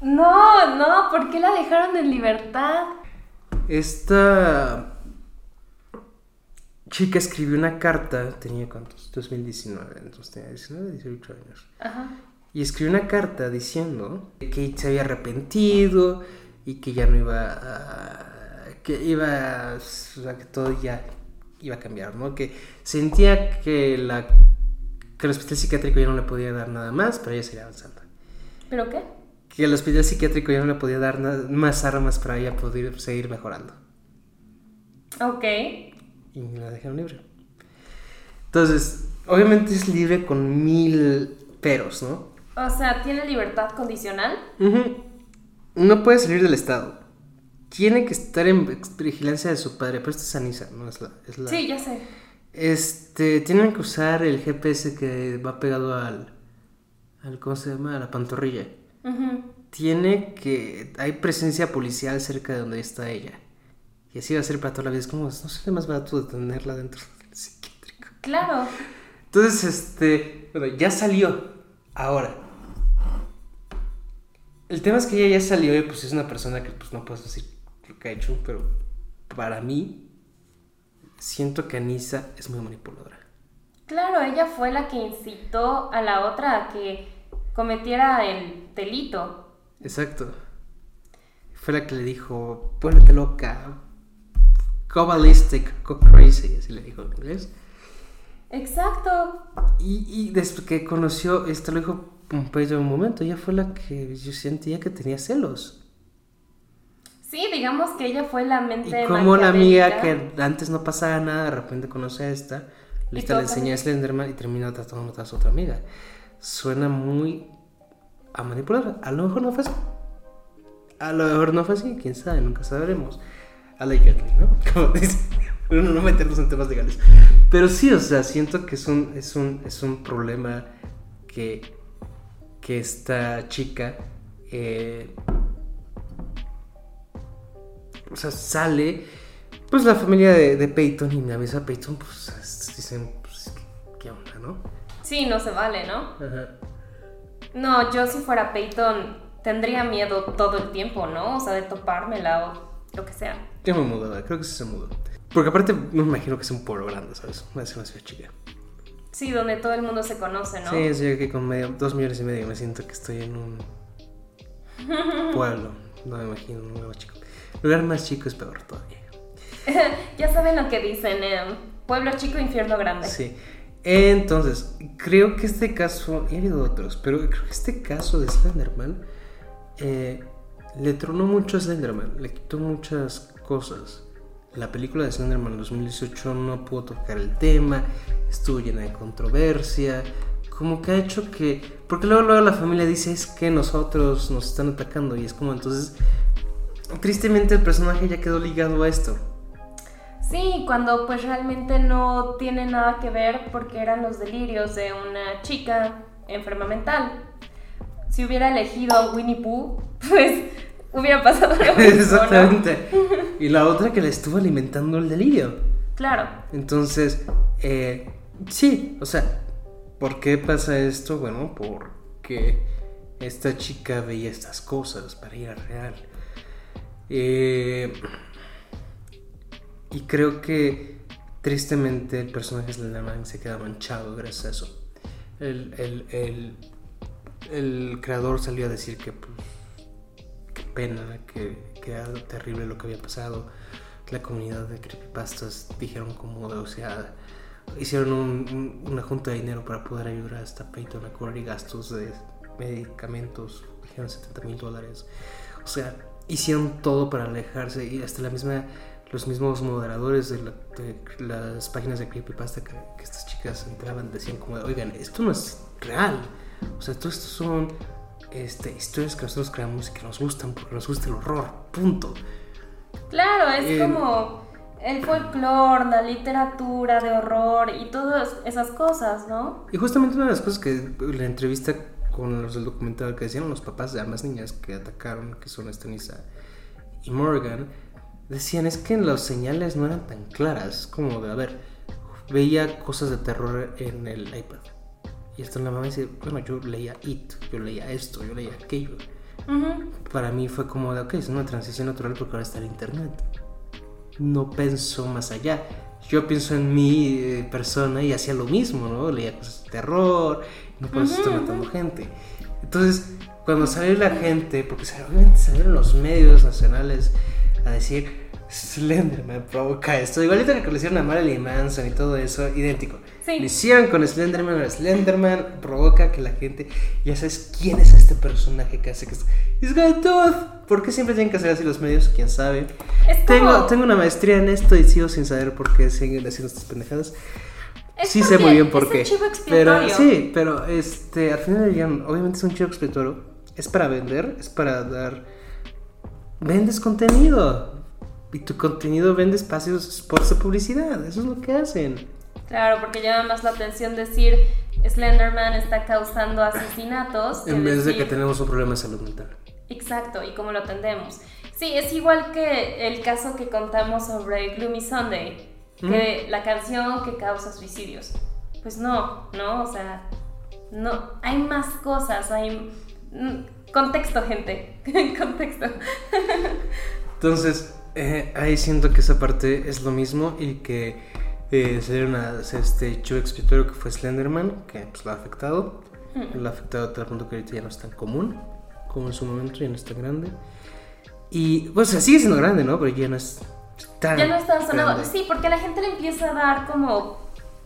No, no, ¿por qué la dejaron en libertad? Esta chica escribió una carta, tenía cuántos? 2019, entonces tenía 19, 18 años. Ajá. Y escribió una carta diciendo que se había arrepentido y que ya no iba a... que iba... o sea, que todo ya iba a cambiar, ¿no? Que sentía que la que el hospital psiquiátrico ya no le podía dar nada más, pero ella seguía avanzando. ¿Pero qué? Que el hospital psiquiátrico ya no le podía dar más armas para ella poder seguir mejorando. Ok. y la dejaron libre. Entonces, obviamente es libre con mil peros, ¿no? O sea, ¿tiene libertad condicional? Ujú. No puede salir del estado. Tiene que estar en vigilancia de su padre, pero esto es Anisa, no es la, es la- Sí, ya sé. Este, tienen que usar el GPS que va pegado al, al ¿cómo se llama? A la pantorrilla. Tiene que, hay presencia policial cerca de donde está ella. Y así va a ser para toda la vida. Es como, no sería más barato detenerla dentro del psiquiátrico. Claro. Entonces, este, bueno, ya salió. Ahora, el tema es que ella ya salió y pues es una persona que pues no puedo decir lo que ha hecho, pero para mí siento que Anisa es muy manipuladora. Claro, ella fue la que incitó a la otra a que cometiera el delito. Exacto. Fue la que le dijo, vuélvete loca, go ballistic, go crazy, así le dijo en inglés. Exacto. Y, y después que conoció, esto lo dijo Pompeyo de un momento, ella fue la que yo sentía que tenía celos. Sí, digamos que ella fue la mente Y como la amiga que antes no pasaba nada, de repente conoce a esta, Y esta le todo enseña a Slenderman y termina tratando de matar a su otra amiga. Suena muy a manipular. A lo mejor no fue así. A lo mejor no fue así, quién sabe, nunca sabremos. Allegedly, ¿no? Como dice. Uno no meternos en temas legales. Pero sí, o sea, siento que es un, es un, es un problema que, que esta chica eh, o sea, sale, pues la familia de, Peyton y mi amiga Peyton, pues es- dicen, pues, ¿qué, qué onda, no? Sí, no se vale, ¿no? Ajá. No, yo si fuera Peyton tendría miedo todo el tiempo, ¿no? O sea, de topármela o lo que sea. Yo me mudaba, creo que sí se mudó. Porque aparte, no me imagino que es un pueblo grande, ¿sabes? Es una ciudad chica. Sí, donde todo el mundo se conoce, ¿no? Sí, sí, que con medio, dos millones y medio me siento que estoy en un pueblo. No me imagino un lugar chico. Lugar más chico es peor todavía. Ya saben lo que dicen, em, pueblo chico, infierno grande. Sí. Entonces, creo que este caso, y ha habido otros, pero creo que este caso de Slenderman eh, le tronó mucho a Slenderman, le quitó muchas cosas. La película de Slenderman 2018 no pudo tocar el tema, estuvo llena de controversia, como que ha hecho que... Porque luego, luego la familia dice es que nosotros nos están atacando y es como entonces... Tristemente el personaje ya quedó ligado a esto. Sí, cuando pues realmente no tiene nada que ver porque eran los delirios de una chica enferma mental. Si hubiera elegido a Winnie Pooh, pues hubiera pasado lo mismo, ¿no? Exactamente. Y la otra que le estuvo alimentando el delirio. Claro. Entonces, eh, sí, o sea, ¿por qué pasa esto? Bueno, porque esta chica veía estas cosas para ir a real. Eh, y creo que tristemente el personaje de Slenderman se queda manchado gracias a eso. El, el- el- el creador salió a decir que, pues, qué pena, que, que era terrible lo que había pasado. La comunidad de creepypastas dijeron como, o sea, hicieron un- un- una junta de dinero para poder ayudar a esta Peyton a cubrir gastos de medicamentos, dijeron 70 mil dólares. O sea, hicieron todo para alejarse y hasta la misma, los mismos moderadores de, la- de las páginas de creepypasta que, que estas chicas entraban decían como, oigan, esto no es real. O sea, todo esto son este, historias que nosotros creamos y que nos gustan porque nos gusta el horror. Punto. Claro, es Eh, como el folclore, la literatura de horror y todas esas cosas, ¿no? Y justamente una de las cosas que la entrevista con los del documental que decían los papás de ambas niñas que atacaron, que son Estanisa y Morgan, decían es que las señales no eran tan claras, como de, a ver, veía cosas de terror en el iPad. Y hasta la mamá dice, bueno, yo leía It, yo leía esto, yo leía aquello. Ujú. Para mí fue como de, ok, es una transición natural porque ahora está el Internet. No pienso más allá. Yo pienso en mi eh, persona y hacía lo mismo, ¿no? Leía cosas de terror, no por eso estoy matando gente. Entonces, cuando salió la gente, porque obviamente salieron los medios nacionales a decir, Slenderman provoca esto, igualito que le hicieron a Marilyn Manson y todo eso, idéntico. Sí. Lo hicieron con Slenderman, Slenderman provoca que la gente, ya sabes quién es este personaje que hace que es tooth. ¿Por qué siempre tienen que hacer así los medios? ¿Quién sabe? Es Tengo, como- tengo una maestría en esto y sigo sin saber por qué siguen haciendo estas pendejadas. Es sí sé muy bien por es qué. Pero sí, pero este, al final del día, obviamente es un chivo expiatorio. Es para vender, es para dar. Vendes contenido. Y tu contenido vende espacios, spots de publicidad. Eso es lo que hacen. Claro, porque llama más la atención decir Slenderman está causando asesinatos. En vez de que tenemos un problema de salud mental. Exacto, y cómo lo atendemos. Sí, es igual que el caso que contamos sobre Gloomy Sunday, que la canción que causa suicidios. Pues no, ¿no? O sea, No, hay más cosas, hay... Contexto, gente. Contexto. Entonces, eh, ahí siento que esa parte es lo mismo y que eh, sería una, este chivo expiatorio que fue Slenderman, que pues, lo ha afectado. Mm. Lo ha afectado a tal punto que ahorita ya no es tan común como en su momento, ya no es tan grande. Y, pues, o sea, sigue siendo grande, ¿no? Pero ya no es tan. Ya no está sonado. grande. Sí, porque a la gente le empieza a dar como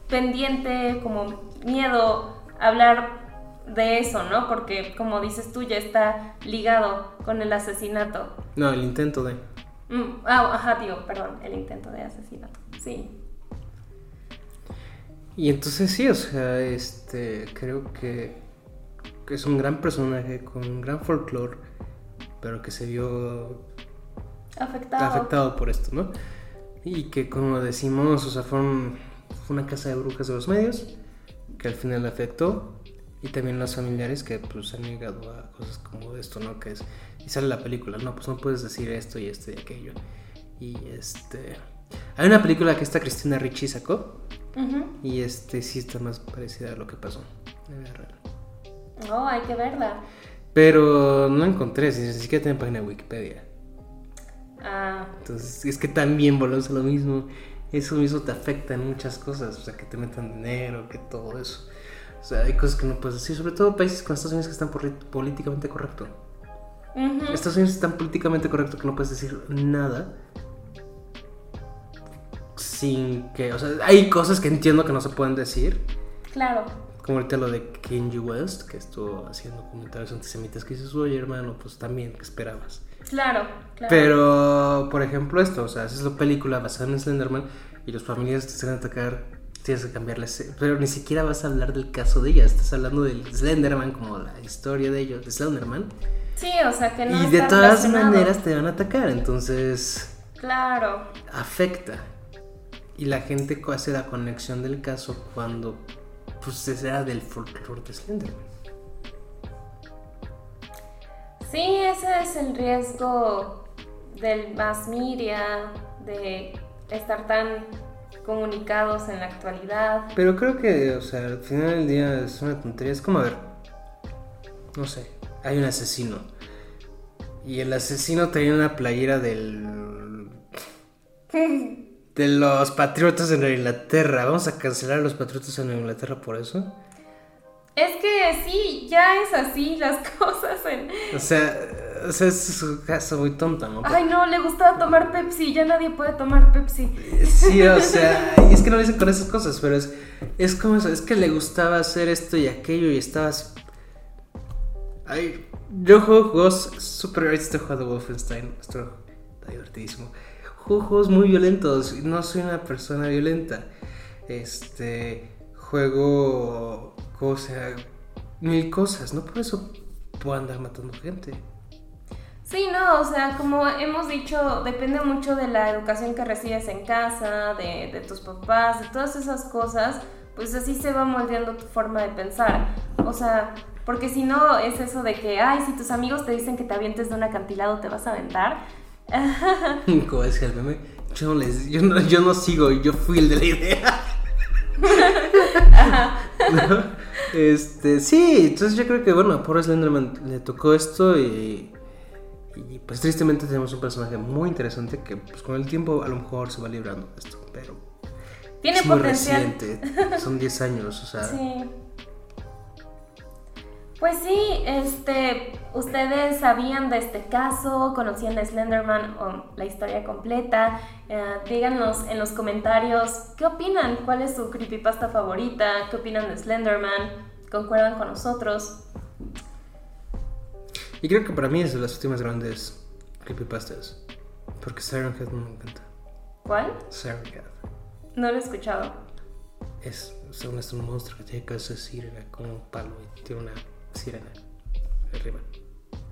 pendiente, como miedo a hablar de eso, ¿no? Porque como dices tú, ya está ligado con el asesinato. No, el intento de. Mm, ah, ajá, digo, perdón, el intento de asesinato. Sí. Y entonces sí, o sea, este, creo que, que es un gran personaje con un gran folclore, pero que se vio Afectado. afectado por esto, ¿no? Y que como decimos, o sea, fue, un- fue una casa de brujas de los medios, que al final afectó, y también los familiares que pues han llegado a cosas como esto, ¿no? Que es, y sale la película, no, pues no puedes decir esto y esto y aquello. Y este... Hay una película que esta Cristina Ricci sacó, Ujú. y este sí está más parecida a lo que pasó. Oh, hay que verla. Pero no encontré, ni siquiera tiene página de Wikipedia. Ah, Entonces, es que también volvemos a lo mismo. Eso mismo te afecta en muchas cosas. O sea, que te metan dinero, que todo eso. O sea, hay cosas que no puedes decir. Sobre todo países como Estados Unidos que están por- políticamente correcto. ujú. Estados Unidos es tan políticamente correcto que no puedes decir nada. Sin que. O sea, hay cosas que entiendo que no se pueden decir. claro. Como ahorita lo de Kanye West, que estuvo haciendo comentarios antisemitas que dices, oye hermano, pues también, ¿qué esperabas? Claro, claro. Pero, por ejemplo, esto, o sea, haces la película basada en Slenderman y los familiares te van a atacar, tienes que cambiarles. Pero ni siquiera vas a hablar del caso de ella, estás hablando del Slenderman como la historia de ellos, de Slenderman. Sí, o sea que no y de todas maneras te van a atacar, entonces Claro. afecta. Y la gente hace la conexión del caso cuando pues sea del folclore de Slenderman. Sí, ese es el riesgo del mass media, de estar tan comunicados en la actualidad. Pero creo que, o sea, al final del día es una tontería. Es como, a ver, no sé, hay un asesino. Y el asesino tenía una playera del... De los patriotas en Inglaterra. Vamos a cancelar a los patriotas en Inglaterra por eso. Es que sí, ya es así las cosas en... O sea, o sea es caso muy tonto, ¿no? Ay, no, le gustaba tomar Pepsi, ya nadie puede tomar Pepsi. Sí, o sea, y es que no lo dicen con esas cosas, pero es, es como eso, es que le gustaba hacer esto y aquello y estabas... Ay, yo juego juegos super... Estoy jugando Wolfenstein, esto está divertidísimo. Juego juegos muy violentos no soy una persona violenta. Este... Juego... O sea, mil cosas, no por eso puedo andar matando gente. Sí, no, o sea, como hemos dicho, depende mucho de la educación que recibes en casa, de, de tus papás, de todas esas cosas, pues así se va moldeando tu forma de pensar. O sea, porque si no es eso de que, ay, si tus amigos te dicen que te avientes de un acantilado, te vas a aventar. Como decía el meme, yo no, les, yo, no, yo no sigo, yo fui el de la idea. ¿No? Este, sí, entonces yo creo que, bueno, a Slenderman le tocó esto y, y pues tristemente tenemos un personaje muy interesante que pues con el tiempo a lo mejor se va librando de esto, pero Tiene es muy potencial. reciente, son 10 años, o sea, Sí. Pues sí, este, ustedes sabían de este caso, conocían a Slenderman o la historia completa. Eh, díganos en los comentarios qué opinan, cuál es su creepypasta favorita, qué opinan de Slenderman, concuerdan con nosotros. Y creo que para mí es de las últimas grandes creepypastas, porque Siren Head no me encanta, ¿Cuál? Siren Head. No lo he escuchado. Es, según esto, un monstruo que tiene cabeza de sirena con un palo y tiene una sirena arriba.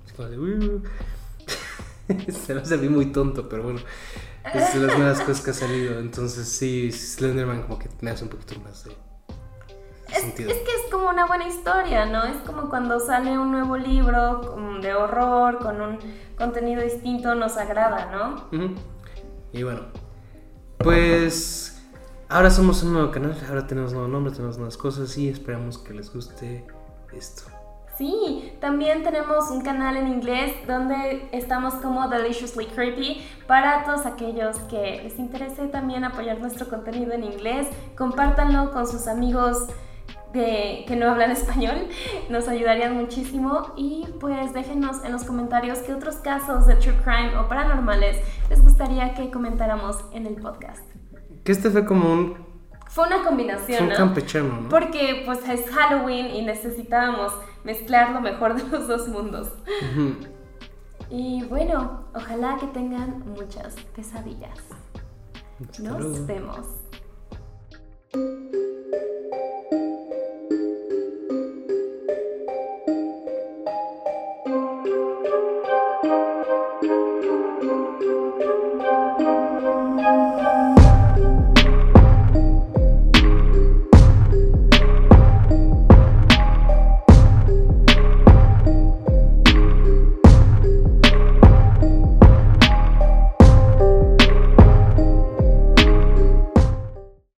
Es como de. "Uh". Se me hace muy tonto, pero bueno. Es de las nuevas cosas que ha salido. Entonces, sí, Slenderman como que me hace un poquito más de Es, sentido. es que es como una buena historia, ¿no? Es como cuando sale un nuevo libro mm, de horror con un contenido distinto, nos agrada, ¿no? Y bueno, pues ahora somos un nuevo canal, ahora tenemos nuevo nombre, tenemos nuevas cosas y esperamos que les guste esto. Sí, también tenemos un canal en inglés donde estamos como Deliciously Creepy para todos aquellos que les interese también apoyar nuestro contenido en inglés. Compártanlo con sus amigos de, que no hablan español, nos ayudarían muchísimo y pues déjenos en los comentarios qué otros casos de true crime o paranormales les gustaría que comentáramos en el podcast. Que este fue como un, Fue una fue combinación, un ¿no? campechano, ¿no? Porque pues es Halloween y necesitábamos mezclar lo mejor de los dos mundos. Ujú. Y bueno, ojalá que tengan muchas pesadillas. Hasta Nos luego. vemos.